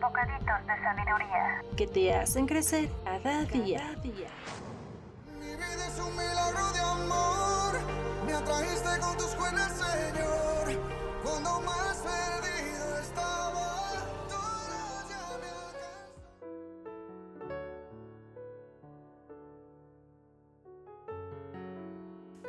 Bocaditos de sabiduría. que te hacen crecer cada día. Mi vida es un milagro de amor. Me atrajiste con tus buenas, Señor. Cuando más perdido estaba.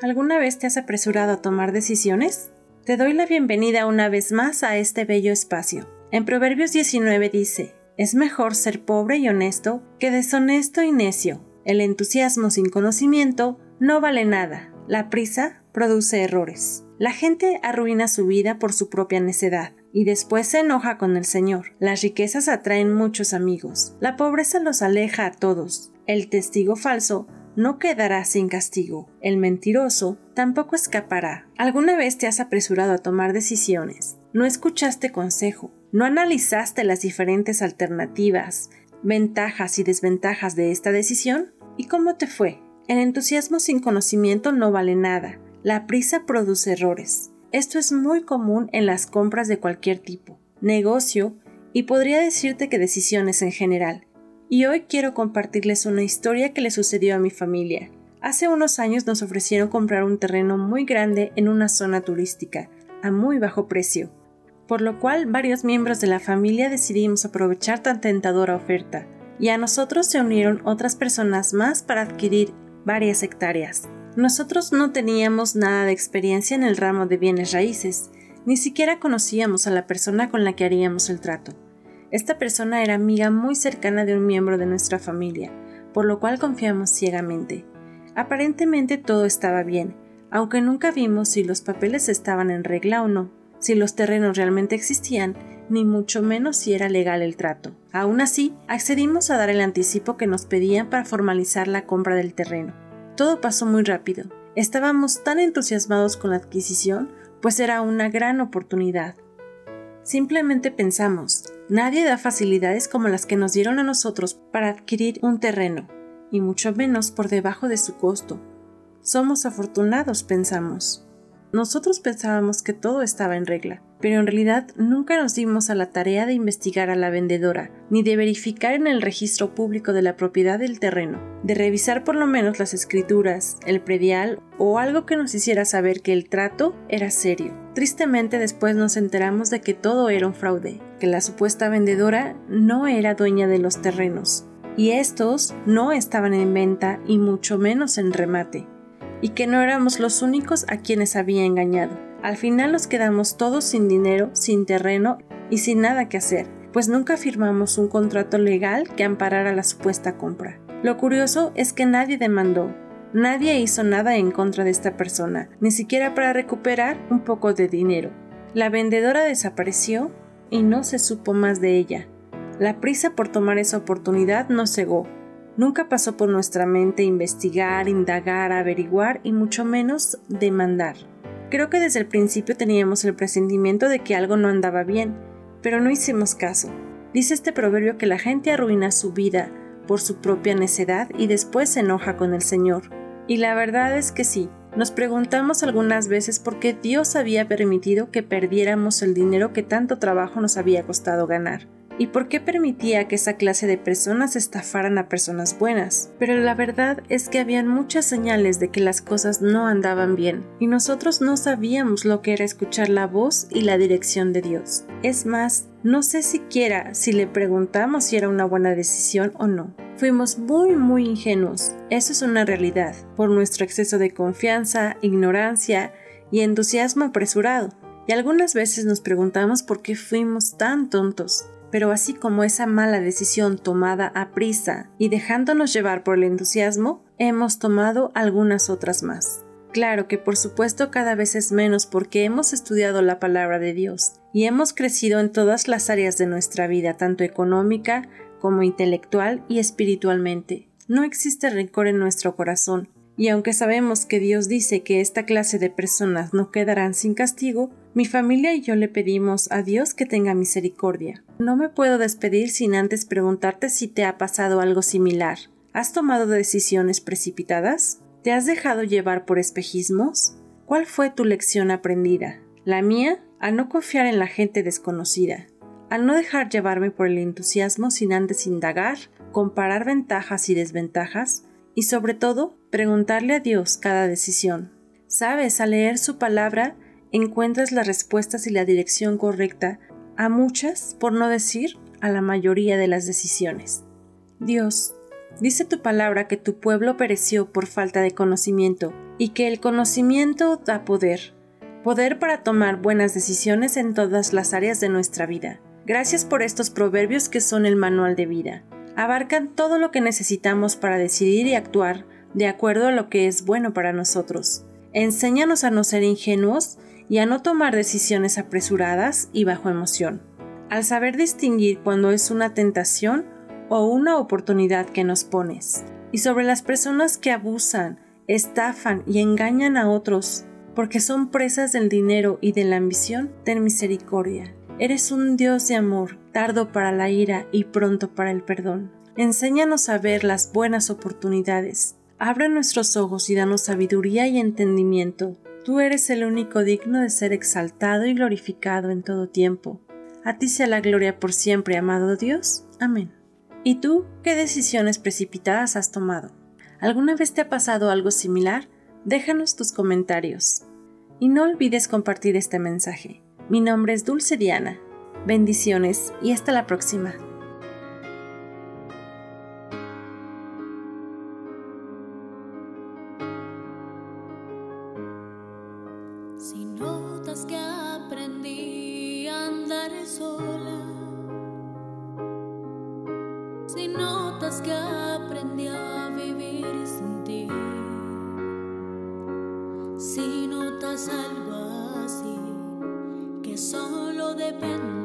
¿Alguna vez te has apresurado a tomar decisiones? Te doy la bienvenida una vez más a este bello espacio. En Proverbios 19 dice, es mejor ser pobre y honesto que deshonesto y necio. El entusiasmo sin conocimiento no vale nada. La prisa produce errores. La gente arruina su vida por su propia necedad y después se enoja con el Señor. Las riquezas atraen muchos amigos. La pobreza los aleja a todos. El testigo falso no quedará sin castigo. El mentiroso tampoco escapará. ¿Alguna vez te has apresurado a tomar decisiones? ¿No escuchaste consejo? ¿No analizaste las diferentes alternativas, ventajas y desventajas de esta decisión? ¿Y cómo te fue? El entusiasmo sin conocimiento no vale nada. La prisa produce errores. Esto es muy común en las compras de cualquier tipo, negocio y podría decirte que decisiones en general. Y hoy quiero compartirles una historia que le sucedió a mi familia. Hace unos años nos ofrecieron comprar un terreno muy grande en una zona turística, a muy bajo precio, por lo cual varios miembros de la familia decidimos aprovechar tan tentadora oferta, y a nosotros se unieron otras personas más para adquirir varias hectáreas. Nosotros no teníamos nada de experiencia en el ramo de bienes raíces, ni siquiera conocíamos a la persona con la que haríamos el trato. Esta persona era amiga muy cercana de un miembro de nuestra familia, por lo cual confiamos ciegamente. Aparentemente todo estaba bien, aunque nunca vimos si los papeles estaban en regla o no, si los terrenos realmente existían, ni mucho menos si era legal el trato. Aún así, accedimos a dar el anticipo que nos pedían para formalizar la compra del terreno. Todo pasó muy rápido. Estábamos tan entusiasmados con la adquisición, pues era una gran oportunidad. Simplemente pensamos, nadie da facilidades como las que nos dieron a nosotros para adquirir un terreno, y mucho menos por debajo de su costo. Somos afortunados, pensamos. Nosotros pensábamos que todo estaba en regla, pero en realidad nunca nos dimos a la tarea de investigar a la vendedora, ni de verificar en el registro público de la propiedad del terreno, de revisar por lo menos las escrituras, el predial o algo que nos hiciera saber que el trato era serio. Tristemente después nos enteramos de que todo era un fraude, que la supuesta vendedora no era dueña de los terrenos, y estos no estaban en venta y mucho menos en remate y que no éramos los únicos a quienes había engañado. Al final nos quedamos todos sin dinero, sin terreno y sin nada que hacer, pues nunca firmamos un contrato legal que amparara la supuesta compra. Lo curioso es que nadie demandó, nadie hizo nada en contra de esta persona, ni siquiera para recuperar un poco de dinero. La vendedora desapareció y no se supo más de ella. La prisa por tomar esa oportunidad nos cegó, Nunca pasó por nuestra mente investigar, indagar, averiguar y mucho menos demandar. Creo que desde el principio teníamos el presentimiento de que algo no andaba bien, pero no hicimos caso. Dice este proverbio que la gente arruina su vida por su propia necedad y después se enoja con el Señor. Y la verdad es que sí, nos preguntamos algunas veces por qué Dios había permitido que perdiéramos el dinero que tanto trabajo nos había costado ganar. ¿Y por qué permitía que esa clase de personas estafaran a personas buenas? Pero la verdad es que habían muchas señales de que las cosas no andaban bien, y nosotros no sabíamos lo que era escuchar la voz y la dirección de Dios. Es más, no sé siquiera si le preguntamos si era una buena decisión o no. Fuimos muy muy ingenuos, eso es una realidad, por nuestro exceso de confianza, ignorancia y entusiasmo apresurado. Y algunas veces nos preguntamos por qué fuimos tan tontos. Pero así como esa mala decisión tomada a prisa y dejándonos llevar por el entusiasmo, hemos tomado algunas otras más. Claro que por supuesto cada vez es menos porque hemos estudiado la palabra de Dios y hemos crecido en todas las áreas de nuestra vida, tanto económica como intelectual y espiritualmente. No existe rencor en nuestro corazón, y aunque sabemos que Dios dice que esta clase de personas no quedarán sin castigo, mi familia y yo le pedimos a Dios que tenga misericordia. No me puedo despedir sin antes preguntarte si te ha pasado algo similar. ¿Has tomado decisiones precipitadas? ¿Te has dejado llevar por espejismos? ¿Cuál fue tu lección aprendida? La mía, a no confiar en la gente desconocida, al no dejar llevarme por el entusiasmo sin antes indagar, comparar ventajas y desventajas, y sobre todo preguntarle a Dios cada decisión. Sabes, al leer su palabra encuentras las respuestas y la dirección correcta a muchas, por no decir a la mayoría de las decisiones. Dios, dice tu palabra que tu pueblo pereció por falta de conocimiento y que el conocimiento da poder, poder para tomar buenas decisiones en todas las áreas de nuestra vida. Gracias por estos proverbios que son el manual de vida abarcan todo lo que necesitamos para decidir y actuar de acuerdo a lo que es bueno para nosotros. Enséñanos a no ser ingenuos y a no tomar decisiones apresuradas y bajo emoción. Al saber distinguir cuando es una tentación o una oportunidad que nos pones. Y sobre las personas que abusan, estafan y engañan a otros porque son presas del dinero y de la ambición, ten misericordia. Eres un Dios de amor, tardo para la ira y pronto para el perdón. Enséñanos a ver las buenas oportunidades. Abre nuestros ojos y danos sabiduría y entendimiento. Tú eres el único digno de ser exaltado y glorificado en todo tiempo. A ti sea la gloria por siempre, amado Dios. Amén. ¿Y tú qué decisiones precipitadas has tomado? ¿Alguna vez te ha pasado algo similar? Déjanos tus comentarios. Y no olvides compartir este mensaje. Mi nombre es Dulce Diana. Bendiciones y hasta la próxima. Si notas que aprendí a andar sola, si notas que aprendí a vivir sin ti, si notas algo así, que solo dependo